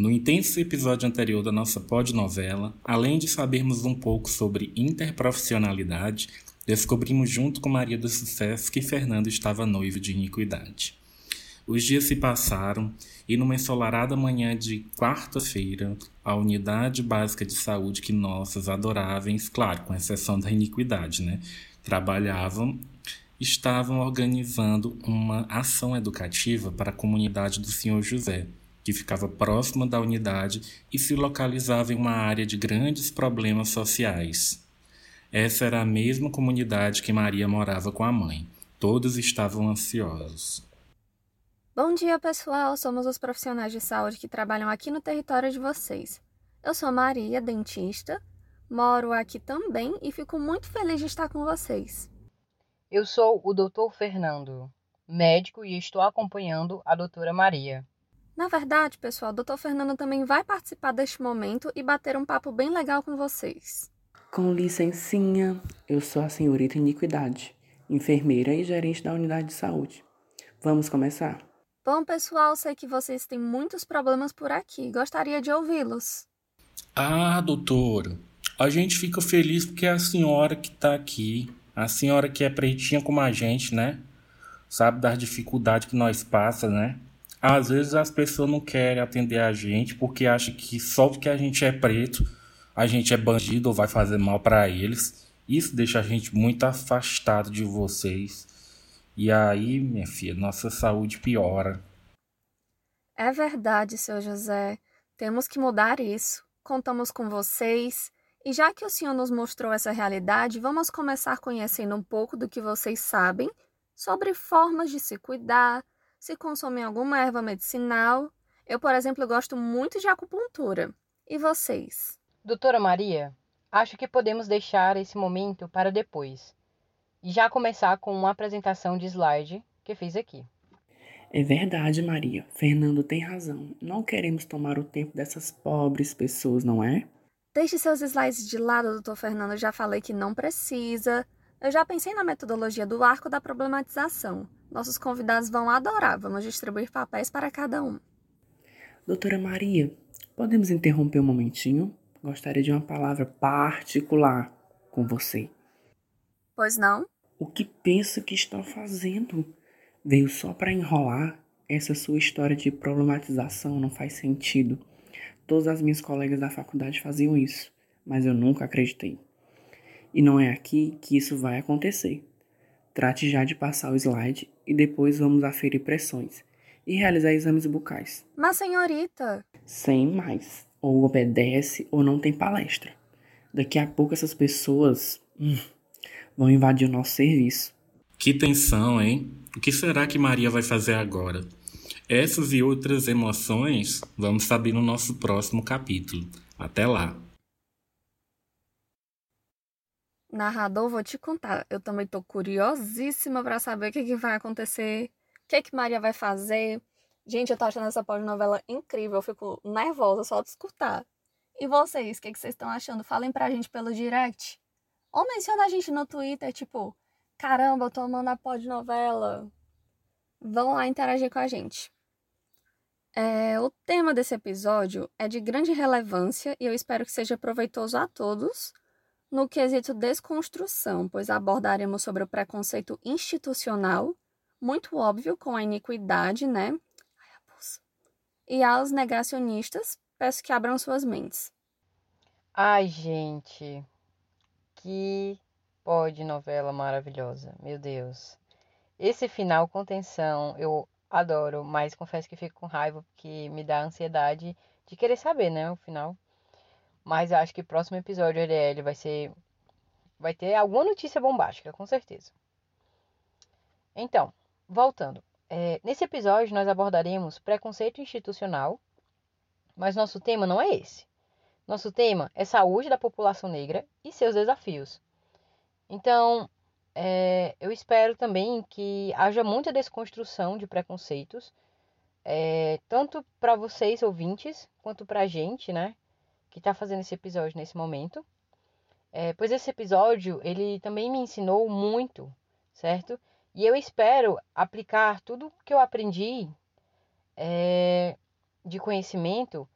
No intenso episódio anterior da nossa pod-novela, além de sabermos um pouco sobre interprofissionalidade, descobrimos junto com Maria do Sucesso que Fernando estava noivo de iniquidade. Os dias se passaram e numa ensolarada manhã de quarta-feira, a unidade básica de saúde que nossos adoráveis, claro, com exceção da iniquidade, né, trabalhavam, estavam organizando uma ação educativa para a comunidade do Senhor José, que ficava próxima da unidade e se localizava em uma área de grandes problemas sociais. Essa era a mesma comunidade que Maria morava com a mãe. Todos estavam ansiosos. Bom dia, pessoal. Somos os profissionais de saúde que trabalham aqui no território de vocês. Eu sou Maria, dentista, moro aqui também e fico muito feliz de estar com vocês. Eu sou o Dr. Fernando, médico e estou acompanhando a doutora Maria. Na verdade, pessoal, o Dr. Fernando também vai participar deste momento e bater um papo bem legal com vocês. Com licencinha, eu sou a senhorita Iniquidade, enfermeira e gerente da unidade de saúde. Vamos começar? Bom, pessoal, sei que vocês têm muitos problemas por aqui. Gostaria de ouvi-los. Ah, doutora, a gente fica feliz porque é a senhora que está aqui, a senhora que é pretinha como a gente, né? Sabe das dificuldades que nós passa, né? Às vezes as pessoas não querem atender a gente porque acham que só porque a gente é preto, a gente é bandido ou vai fazer mal para eles. Isso deixa a gente muito afastado de vocês. E aí, minha filha, nossa saúde piora. É verdade, seu José. Temos que mudar isso. Contamos com vocês. E já que o senhor nos mostrou essa realidade, vamos começar conhecendo um pouco do que vocês sabem sobre formas de se cuidar, se consomem alguma erva medicinal. Eu, por exemplo, gosto muito de acupuntura. E vocês? Doutora Maria, acho que podemos deixar esse momento para depois. E já começar com uma apresentação de slide que fiz aqui. É verdade, Maria. Fernando tem razão. Não queremos tomar o tempo dessas pobres pessoas, não é? Deixe seus slides de lado, doutor Fernando. Eu já falei que não precisa. Eu já pensei na metodologia do arco da problematização. Nossos convidados vão adorar. Vamos distribuir papéis para cada um. Doutora Maria, podemos interromper um momentinho? Gostaria de uma palavra particular com você. Pois não? O que pensa que está fazendo? Veio só para enrolar? Essa sua história de problematização não faz sentido. Todas as minhas colegas da faculdade faziam isso, mas eu nunca acreditei. E não é aqui que isso vai acontecer. Trate já de passar o slide e depois vamos aferir pressões e realizar exames bucais. Mas, senhorita. Sem mais. Ou obedece ou não tem palestra. Daqui a pouco essas pessoas hum, vão invadir o nosso serviço. Que tensão, hein? O que será que Maria vai fazer agora? Essas e outras emoções vamos saber no nosso próximo capítulo. Até lá! Narrador, vou te contar. Eu também tô curiosíssima para saber o que, que vai acontecer, o que, que Maria vai fazer. Gente, eu tô achando essa pós-novela incrível. Eu fico nervosa só de escutar. E vocês, o que, que vocês estão achando? Falem pra gente pelo direct. Ou menciona a gente no Twitter, tipo, caramba, eu tô amando a pós-novela. Vão lá interagir com a gente. É, o tema desse episódio é de grande relevância e eu espero que seja proveitoso a todos no quesito desconstrução, pois abordaremos sobre o preconceito institucional, muito óbvio com a iniquidade, né? E aos negacionistas, peço que abram suas mentes. Ai, gente, que pode novela maravilhosa, meu Deus. Esse final com tensão eu adoro, mas confesso que fico com raiva porque me dá ansiedade de querer saber, né, o final. Mas acho que o próximo episódio ele vai ser vai ter alguma notícia bombástica, com certeza. Então, voltando. É, nesse episódio nós abordaremos preconceito institucional, mas nosso tema não é esse. Nosso tema é saúde da população negra e seus desafios. Então, é, eu espero também que haja muita desconstrução de preconceitos, é, tanto para vocês ouvintes quanto para a gente, né, que está fazendo esse episódio nesse momento. É, pois esse episódio ele também me ensinou muito, certo? E eu espero aplicar tudo que eu aprendi é, de conhecimento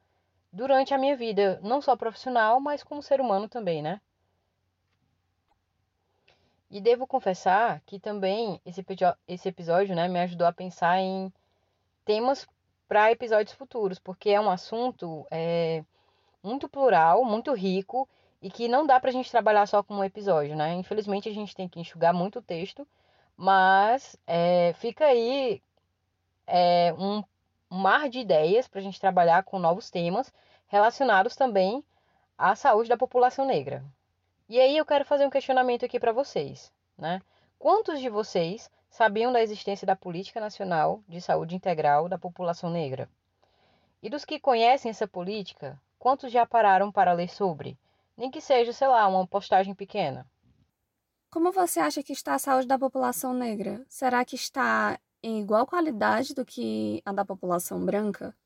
durante a minha vida, não só profissional, mas como ser humano também, né? E devo confessar que também esse, esse episódio né, me ajudou a pensar em temas para episódios futuros, porque é um assunto é, muito plural, muito rico e que não dá para a gente trabalhar só com um episódio, né? Infelizmente a gente tem que enxugar muito o texto, mas é, fica aí é, um, um mar de ideias para a gente trabalhar com novos temas relacionados também à saúde da população negra. E aí eu quero fazer um questionamento aqui para vocês, né? Quantos de vocês sabiam da existência da Política Nacional de Saúde Integral da População Negra? E dos que conhecem essa política, quantos já pararam para ler sobre? Nem que seja, sei lá, uma postagem pequena. Como você acha que está a saúde da população negra? Será que está em igual qualidade do que a da população branca?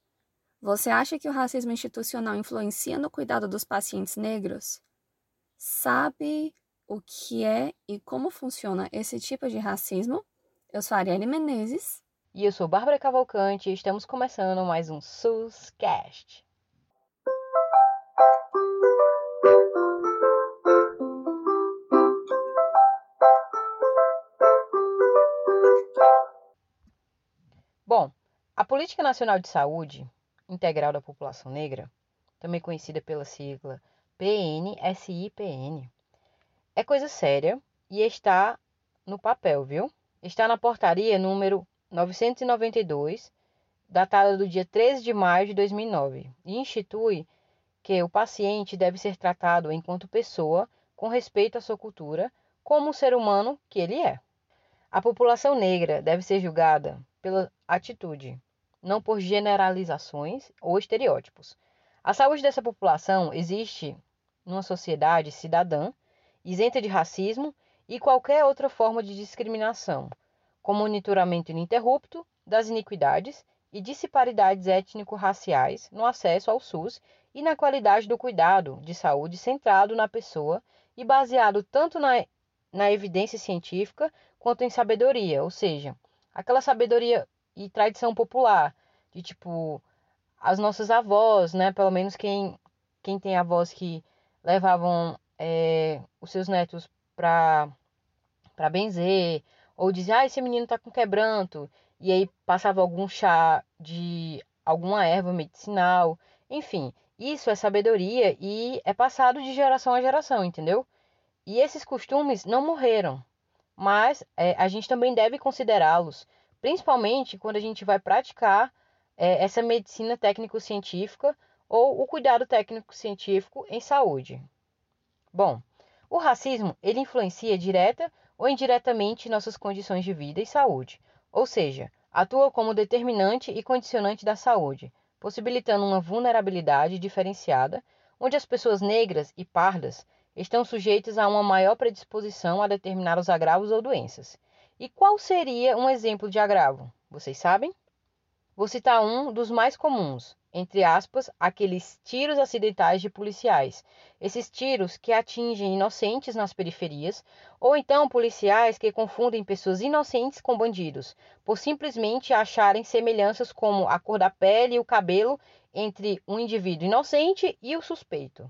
Você acha que o racismo institucional influencia no cuidado dos pacientes negros? sabe o que é e como funciona esse tipo de racismo? Eu sou Arielle Menezes. E eu sou Bárbara Cavalcante e estamos começando mais um SUSCast. Política Nacional de Saúde Integral da População Negra, também conhecida pela sigla PNSIPN. É coisa séria e está no papel, viu? Está na portaria número 992, datada do dia 13 de maio de 2009, e institui que o paciente deve ser tratado enquanto pessoa, com respeito à sua cultura, como o ser humano que ele é. A população negra deve ser julgada pela atitude, não por generalizações ou estereótipos. A saúde dessa população existe numa sociedade cidadã, isenta de racismo e qualquer outra forma de discriminação, com monitoramento ininterrupto das iniquidades e disparidades étnico-raciais no acesso ao SUS e na qualidade do cuidado de saúde centrado na pessoa e baseado tanto na, na evidência científica quanto em sabedoria, ou seja, aquela sabedoria e tradição popular, de tipo as nossas avós, né? Pelo menos quem, quem tem avós que levavam é, os seus netos para para benzer, ou diziam, ah, esse menino tá com quebranto, e aí passava algum chá de alguma erva medicinal, enfim, isso é sabedoria e é passado de geração a geração, entendeu? E esses costumes não morreram, mas é, a gente também deve considerá-los, principalmente quando a gente vai praticar é, essa medicina técnico-científica ou o cuidado técnico-científico em saúde. Bom, o racismo ele influencia direta ou indiretamente nossas condições de vida e saúde, ou seja, atua como determinante e condicionante da saúde, possibilitando uma vulnerabilidade diferenciada, onde as pessoas negras e pardas estão sujeitas a uma maior predisposição a determinados agravos ou doenças. E qual seria um exemplo de agravo? Vocês sabem? Vou citar um dos mais comuns, entre aspas, aqueles tiros acidentais de policiais. Esses tiros que atingem inocentes nas periferias, ou então policiais que confundem pessoas inocentes com bandidos, por simplesmente acharem semelhanças como a cor da pele e o cabelo entre um indivíduo inocente e o suspeito.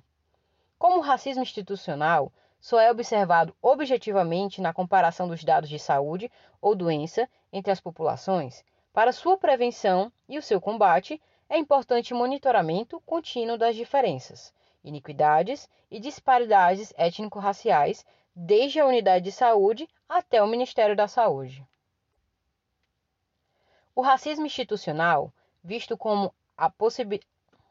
Como o racismo institucional só é observado objetivamente na comparação dos dados de saúde ou doença entre as populações, para sua prevenção e o seu combate, é importante monitoramento contínuo das diferenças, iniquidades e disparidades étnico-raciais, desde a unidade de saúde até o Ministério da Saúde. O racismo institucional, visto como a possibilidade.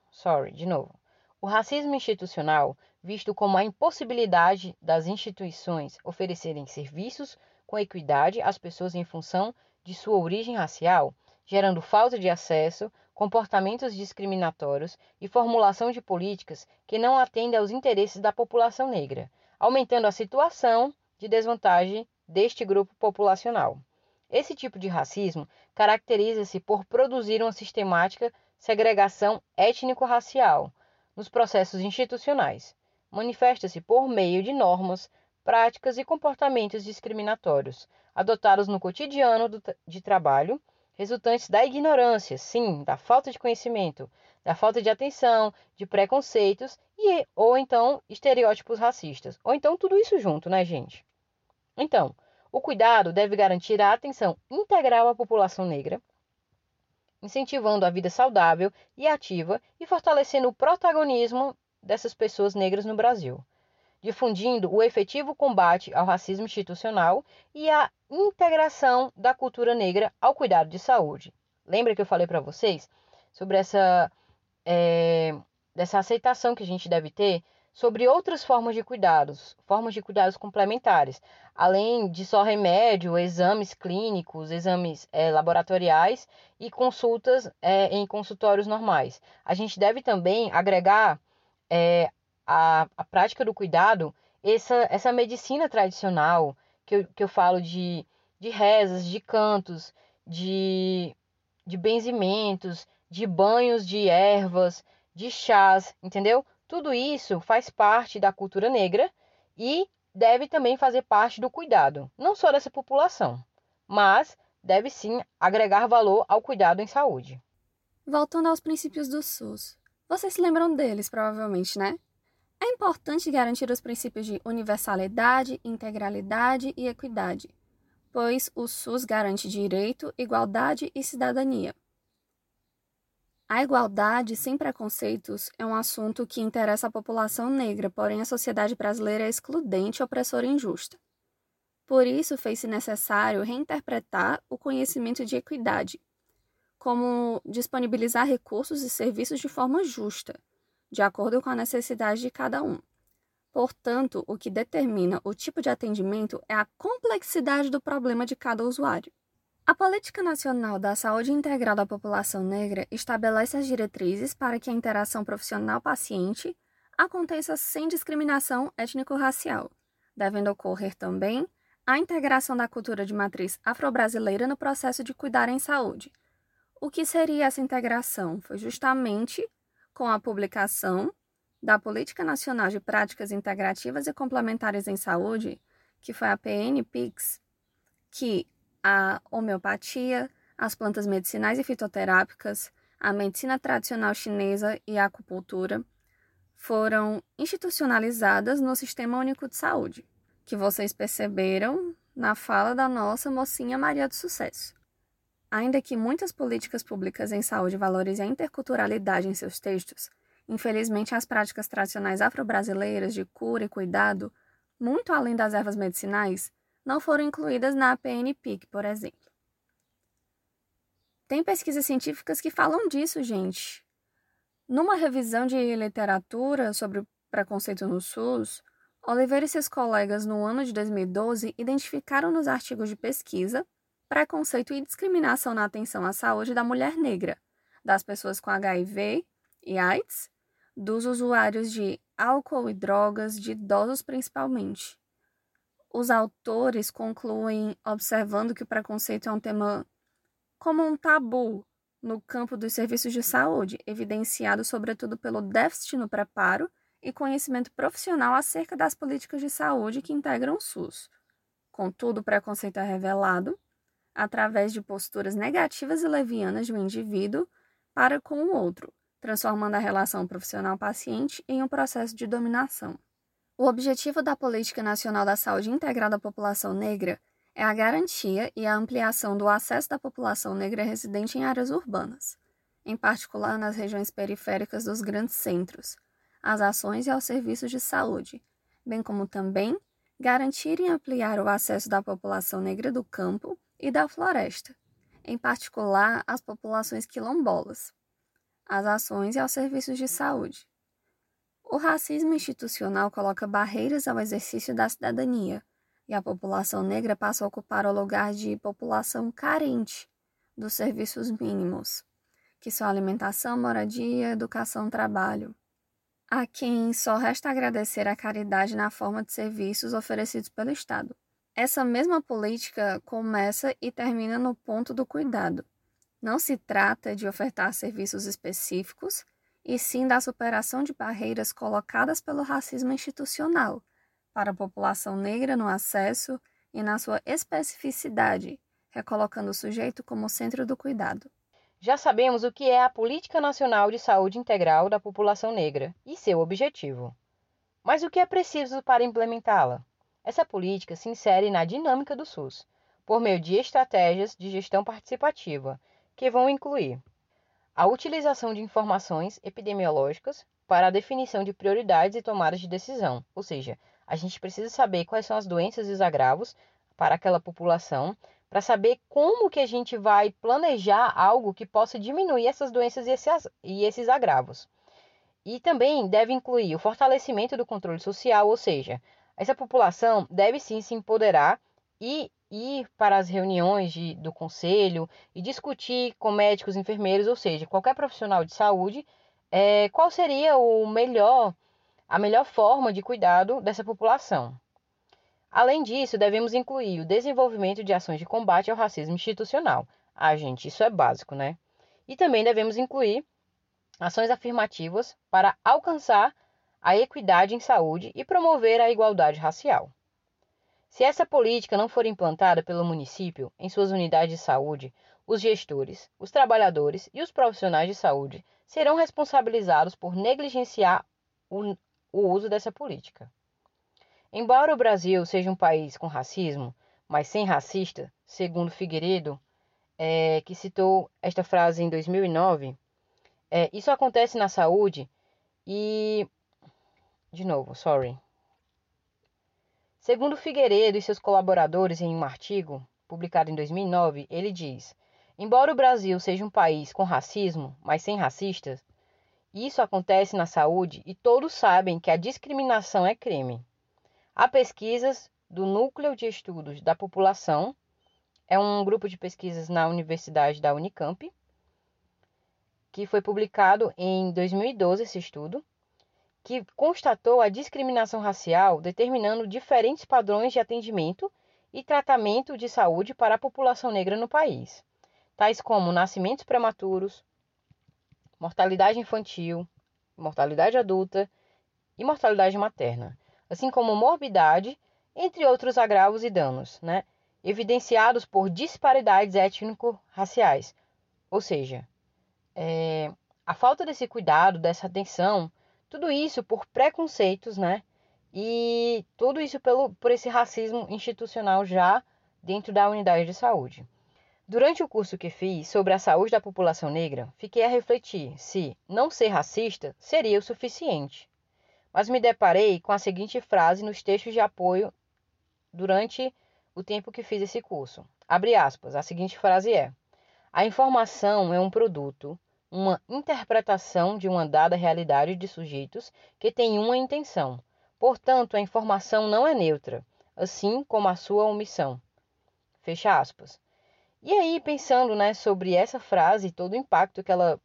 Sorry, de novo. O racismo institucional, visto como a impossibilidade das instituições oferecerem serviços com equidade às pessoas em função de sua origem racial, gerando falta de acesso, comportamentos discriminatórios e formulação de políticas que não atendem aos interesses da população negra, aumentando a situação de desvantagem deste grupo populacional. Esse tipo de racismo caracteriza-se por produzir uma sistemática segregação étnico-racial nos processos institucionais. Manifesta-se por meio de normas, práticas e comportamentos discriminatórios, adotados no cotidiano de trabalho, resultantes da ignorância, sim, da falta de conhecimento, da falta de atenção, de preconceitos e ou então estereótipos racistas, ou então tudo isso junto, né, gente? Então, o cuidado deve garantir a atenção integral à população negra, incentivando a vida saudável e ativa e fortalecendo o protagonismo dessas pessoas negras no Brasil, difundindo o efetivo combate ao racismo institucional e a integração da cultura negra ao cuidado de saúde. Lembra que eu falei para vocês sobre essa é, dessa aceitação que a gente deve ter sobre outras formas de cuidados, formas de cuidados complementares, além de só remédio, exames clínicos, exames é, laboratoriais e consultas é, em consultórios normais. A gente deve também agregar é, a, a prática do cuidado, essa, essa medicina tradicional, que eu, que eu falo de, de rezas, de cantos, de, de benzimentos, de banhos de ervas, de chás, entendeu? Tudo isso faz parte da cultura negra e deve também fazer parte do cuidado, não só dessa população, mas deve sim agregar valor ao cuidado em saúde. Voltando aos princípios do SUS. Vocês se lembram deles, provavelmente, né? É importante garantir os princípios de universalidade, integralidade e equidade, pois o SUS garante direito, igualdade e cidadania. A igualdade sem preconceitos é um assunto que interessa a população negra, porém a sociedade brasileira é excludente, opressora e injusta. Por isso, fez-se necessário reinterpretar o conhecimento de equidade, como disponibilizar recursos e serviços de forma justa, de acordo com a necessidade de cada um. Portanto, o que determina o tipo de atendimento é a complexidade do problema de cada usuário. A Política Nacional da Saúde Integral da População Negra estabelece as diretrizes para que a interação profissional-paciente aconteça sem discriminação étnico-racial, devendo ocorrer também a integração da cultura de matriz afro-brasileira no processo de cuidar em saúde. O que seria essa integração? Foi justamente com a publicação da Política Nacional de Práticas Integrativas e Complementares em Saúde, que foi a PNPICS, que a homeopatia, as plantas medicinais e fitoterápicas, a medicina tradicional chinesa e a acupuntura foram institucionalizadas no Sistema Único de Saúde, que vocês perceberam na fala da nossa mocinha Maria do Sucesso. Ainda que muitas políticas públicas em saúde valorizem a interculturalidade em seus textos, infelizmente as práticas tradicionais afro-brasileiras de cura e cuidado, muito além das ervas medicinais, não foram incluídas na APNPIC, por exemplo. Tem pesquisas científicas que falam disso, gente. Numa revisão de literatura sobre o preconceito no SUS, Oliveira e seus colegas, no ano de 2012, identificaram nos artigos de pesquisa preconceito e discriminação na atenção à saúde da mulher negra, das pessoas com HIV e AIDS, dos usuários de álcool e drogas, de idosos principalmente. Os autores concluem observando que o preconceito é um tema como um tabu no campo dos serviços de saúde, evidenciado sobretudo pelo déficit no preparo e conhecimento profissional acerca das políticas de saúde que integram o SUS. Contudo, o preconceito é revelado através de posturas negativas e levianas de um indivíduo para com o outro, transformando a relação profissional-paciente em um processo de dominação. O objetivo da Política Nacional da Saúde Integral da População Negra é a garantia e a ampliação do acesso da população negra residente em áreas urbanas, em particular nas regiões periféricas dos grandes centros, às ações e aos serviços de saúde, bem como também garantir e ampliar o acesso da população negra do campo e da floresta, em particular às populações quilombolas, às ações e aos serviços de saúde o racismo institucional coloca barreiras ao exercício da cidadania, e a população negra passa a ocupar o lugar de população carente dos serviços mínimos, que são alimentação, moradia, educação, trabalho. A quem só resta agradecer a caridade na forma de serviços oferecidos pelo Estado. Essa mesma política começa e termina no ponto do cuidado. Não se trata de ofertar serviços específicos e sim da superação de barreiras colocadas pelo racismo institucional para a população negra no acesso e na sua especificidade, recolocando o sujeito como centro do cuidado. Já sabemos o que é a Política Nacional de Saúde Integral da População Negra e seu objetivo. Mas o que é preciso para implementá-la? Essa política se insere na dinâmica do SUS, por meio de estratégias de gestão participativa, que vão incluir a utilização de informações epidemiológicas para a definição de prioridades e tomadas de decisão, ou seja, a gente precisa saber quais são as doenças e os agravos para aquela população, para saber como que a gente vai planejar algo que possa diminuir essas doenças e esses, agravos. E também deve incluir o fortalecimento do controle social, ou seja, essa população deve sim se empoderar e ir para as reuniões de, do conselho e discutir com médicos, enfermeiros, ou seja, qualquer profissional de saúde, é, qual seria o melhor a melhor forma de cuidado dessa população. Além disso, devemos incluir o desenvolvimento de ações de combate ao racismo institucional. Ah, gente, isso é básico, né? E também devemos incluir ações afirmativas para alcançar a equidade em saúde e promover a igualdade racial. Se essa política não for implantada pelo município em suas unidades de saúde, os gestores, os trabalhadores e os profissionais de saúde serão responsabilizados por negligenciar o, o uso dessa política. Embora o Brasil seja um país com racismo, mas sem racista, segundo Figueiredo, é, que citou esta frase em 2009, é, isso acontece na saúde e. De novo, sorry. Segundo Figueiredo e seus colaboradores em um artigo publicado em 2009, ele diz: Embora o Brasil seja um país com racismo, mas sem racistas, isso acontece na saúde e todos sabem que a discriminação é crime. Há pesquisas do Núcleo de Estudos da População, é um grupo de pesquisas na Universidade da Unicamp, que foi publicado em 2012 esse estudo, que constatou a discriminação racial, determinando diferentes padrões de atendimento e tratamento de saúde para a população negra no país, tais como nascimentos prematuros, mortalidade infantil, mortalidade adulta e mortalidade materna, assim como morbidade, entre outros agravos e danos, né, evidenciados por disparidades étnico-raciais. Ou seja, é, a falta desse cuidado, dessa atenção, tudo isso por preconceitos, né? E tudo isso pelo, por esse racismo institucional já dentro da unidade de saúde. Durante o curso que fiz sobre a saúde da população negra, fiquei a refletir se não ser racista seria o suficiente. Mas me deparei com a seguinte frase nos textos de apoio durante o tempo que fiz esse curso. Abre aspas, a seguinte frase é: A informação é um produto, uma interpretação de uma dada realidade de sujeitos que tem uma intenção. Portanto, a informação não é neutra, assim como a sua omissão. Fecha aspas. E aí, pensando né, sobre essa frase e todo o impacto que ela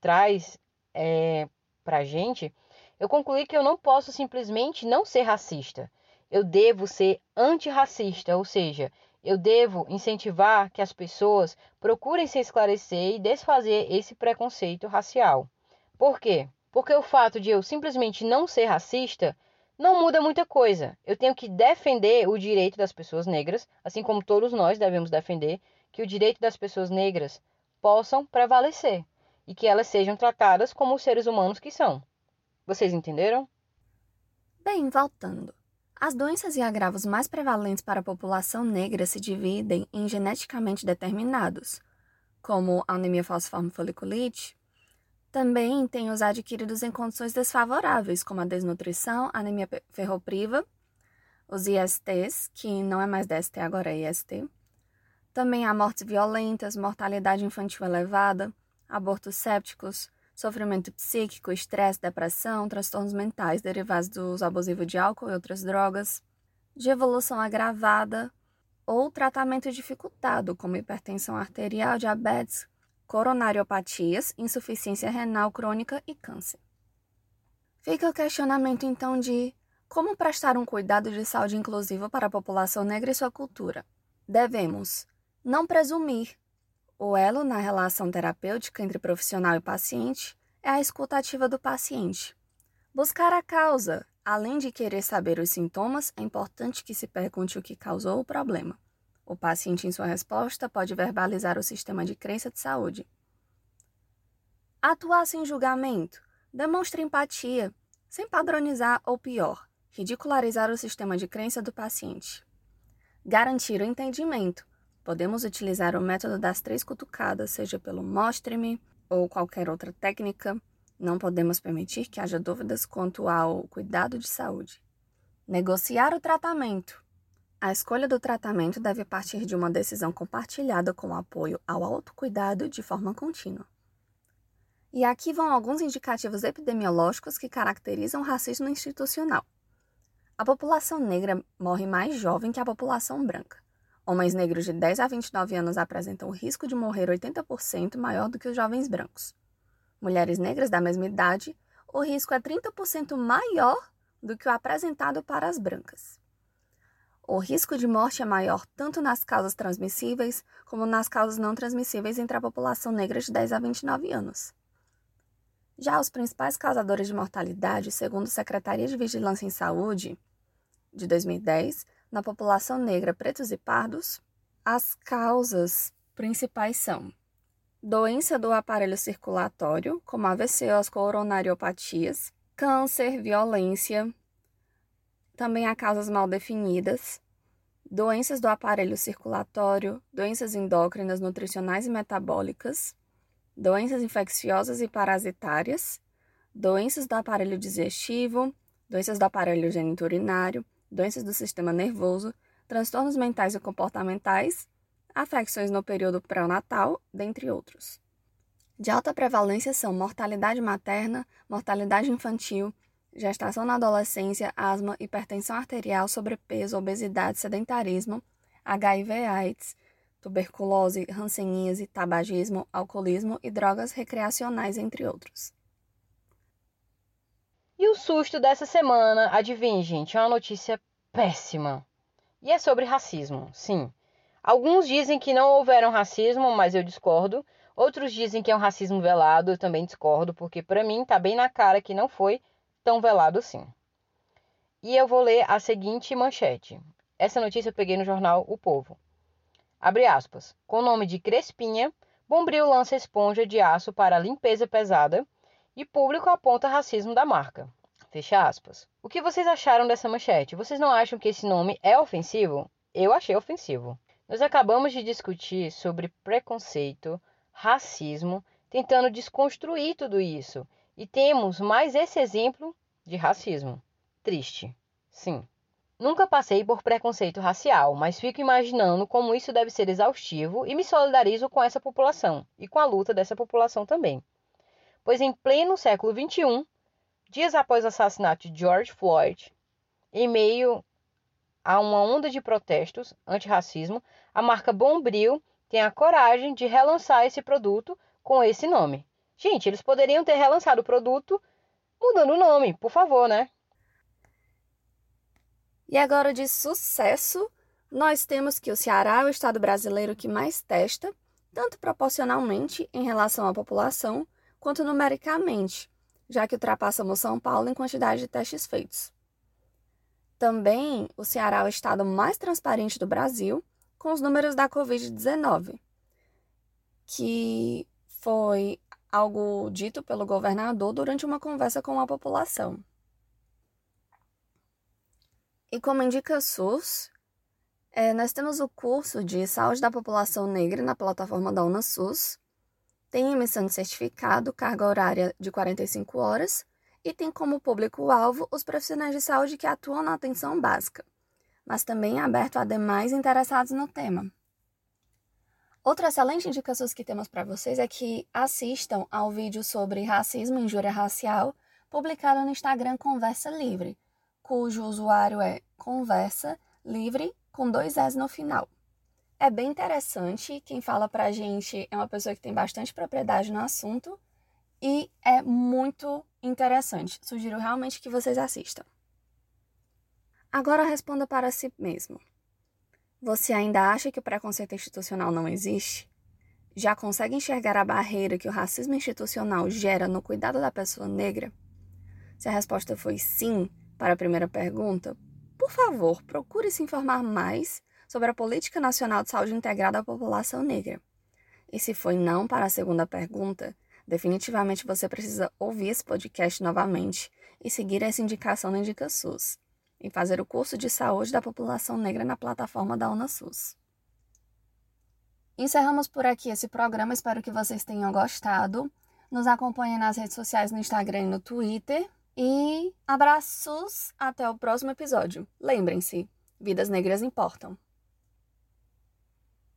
traz é, para a gente, eu concluí que eu não posso simplesmente não ser racista. Eu devo ser antirracista, ou seja, eu devo incentivar que as pessoas procurem se esclarecer e desfazer esse preconceito racial. Por quê? Porque o fato de eu simplesmente não ser racista não muda muita coisa. Eu tenho que defender o direito das pessoas negras, assim como todos nós devemos defender que o direito das pessoas negras possam prevalecer e que elas sejam tratadas como os seres humanos que são. Vocês entenderam? Bem, voltando. As doenças e agravos mais prevalentes para a população negra se dividem em geneticamente determinados, como a anemia falciforme foliculite. Também tem os adquiridos em condições desfavoráveis, como a desnutrição, anemia ferropriva, os ISTs, que não é mais DST, agora é IST, também há mortes violentas, mortalidade infantil elevada, abortos sépticos, sofrimento psíquico, estresse, depressão, transtornos mentais derivados do uso abusivo de álcool e outras drogas, de evolução agravada ou tratamento dificultado, como hipertensão arterial, diabetes, coronariopatias, insuficiência renal crônica e câncer. Fica o questionamento então de como prestar um cuidado de saúde inclusivo para a população negra e sua cultura. Devemos não presumir. O elo na relação terapêutica entre profissional e paciente é a escuta ativa do paciente. Buscar a causa, além de querer saber os sintomas, é importante que se pergunte o que causou o problema. O paciente, em sua resposta, pode verbalizar o sistema de crença de saúde. Atuar sem julgamento. Demonstre empatia, sem padronizar ou pior, ridicularizar o sistema de crença do paciente. Garantir o entendimento. Podemos utilizar o método das três cutucadas, seja pelo mostre-me ou qualquer outra técnica. Não podemos permitir que haja dúvidas quanto ao cuidado de saúde. Negociar o tratamento. A escolha do tratamento deve partir de uma decisão compartilhada com apoio ao autocuidado de forma contínua. E aqui vão alguns indicativos epidemiológicos que caracterizam o racismo institucional. A população negra morre mais jovem que a população branca. Homens negros de 10 a 29 anos apresentam o risco de morrer 80% maior do que os jovens brancos. Mulheres negras da mesma idade, o risco é 30% maior do que o apresentado para as brancas. O risco de morte é maior tanto nas causas transmissíveis como nas causas não transmissíveis entre a população negra de 10 a 29 anos. Já os principais causadores de mortalidade, segundo a Secretaria de Vigilância em Saúde, de 2010, na população negra, pretos e pardos, as causas principais são doença do aparelho circulatório, como AVC as coronariopatias, câncer, violência, também há causas mal definidas, doenças do aparelho circulatório, doenças endócrinas, nutricionais e metabólicas, doenças infecciosas e parasitárias, doenças do aparelho digestivo, doenças do aparelho geniturinário, doenças do sistema nervoso, transtornos mentais e comportamentais, afecções no período pré-natal, dentre outros. De alta prevalência são mortalidade materna, mortalidade infantil, gestação na adolescência, asma, hipertensão arterial, sobrepeso, obesidade, sedentarismo, HIV/AIDS, tuberculose, hanseníase, tabagismo, alcoolismo e drogas recreacionais, entre outros. E o susto dessa semana, adivinhe, gente, é uma notícia péssima. E é sobre racismo, sim. Alguns dizem que não houveram racismo, mas eu discordo. Outros dizem que é um racismo velado, eu também discordo, porque para mim tá bem na cara que não foi tão velado assim. E eu vou ler a seguinte manchete. Essa notícia eu peguei no jornal O Povo. Abre aspas. Com o nome de Crespinha, Bombril lança esponja de aço para limpeza pesada e público aponta racismo da marca. Fecha aspas. O que vocês acharam dessa manchete? Vocês não acham que esse nome é ofensivo? Eu achei ofensivo. Nós acabamos de discutir sobre preconceito, racismo, tentando desconstruir tudo isso. E temos mais esse exemplo de racismo. Triste. Sim. Nunca passei por preconceito racial, mas fico imaginando como isso deve ser exaustivo e me solidarizo com essa população e com a luta dessa população também. Pois em pleno século XXI, dias após o assassinato de George Floyd, em meio a uma onda de protestos antirracismo, a marca Bombril tem a coragem de relançar esse produto com esse nome. Gente, eles poderiam ter relançado o produto mudando o nome, por favor, né? E agora de sucesso, nós temos que o Ceará é o estado brasileiro que mais testa, tanto proporcionalmente em relação à população, quanto numericamente, já que ultrapassamos São Paulo em quantidade de testes feitos. Também o Ceará é o estado mais transparente do Brasil, com os números da Covid-19, que foi algo dito pelo governador durante uma conversa com a população. E como indica SUS, é, nós temos o curso de Saúde da População Negra na plataforma da UnaSUS, tem emissão de certificado, carga horária de 45 horas e tem como público-alvo os profissionais de saúde que atuam na atenção básica, mas também é aberto a demais interessados no tema. Outra excelente indicação que temos para vocês é que assistam ao vídeo sobre racismo e injúria racial publicado no Instagram Conversa Livre, cujo usuário é Conversa Livre com dois S no final. É bem interessante, quem fala pra gente é uma pessoa que tem bastante propriedade no assunto e é muito interessante. Sugiro realmente que vocês assistam. Agora responda para si mesmo. Você ainda acha que o preconceito institucional não existe? Já consegue enxergar a barreira que o racismo institucional gera no cuidado da pessoa negra? Se a resposta foi sim, para a primeira pergunta, por favor, procure se informar mais sobre a Política Nacional de Saúde Integrada à População Negra. E se foi não para a segunda pergunta, definitivamente você precisa ouvir esse podcast novamente e seguir essa indicação no Indica SUS e fazer o curso de saúde da população negra na plataforma da UnaSUS. Encerramos por aqui esse programa, espero que vocês tenham gostado. Nos acompanhem nas redes sociais no Instagram e no Twitter. E abraços até o próximo episódio. Lembrem-se, vidas negras importam.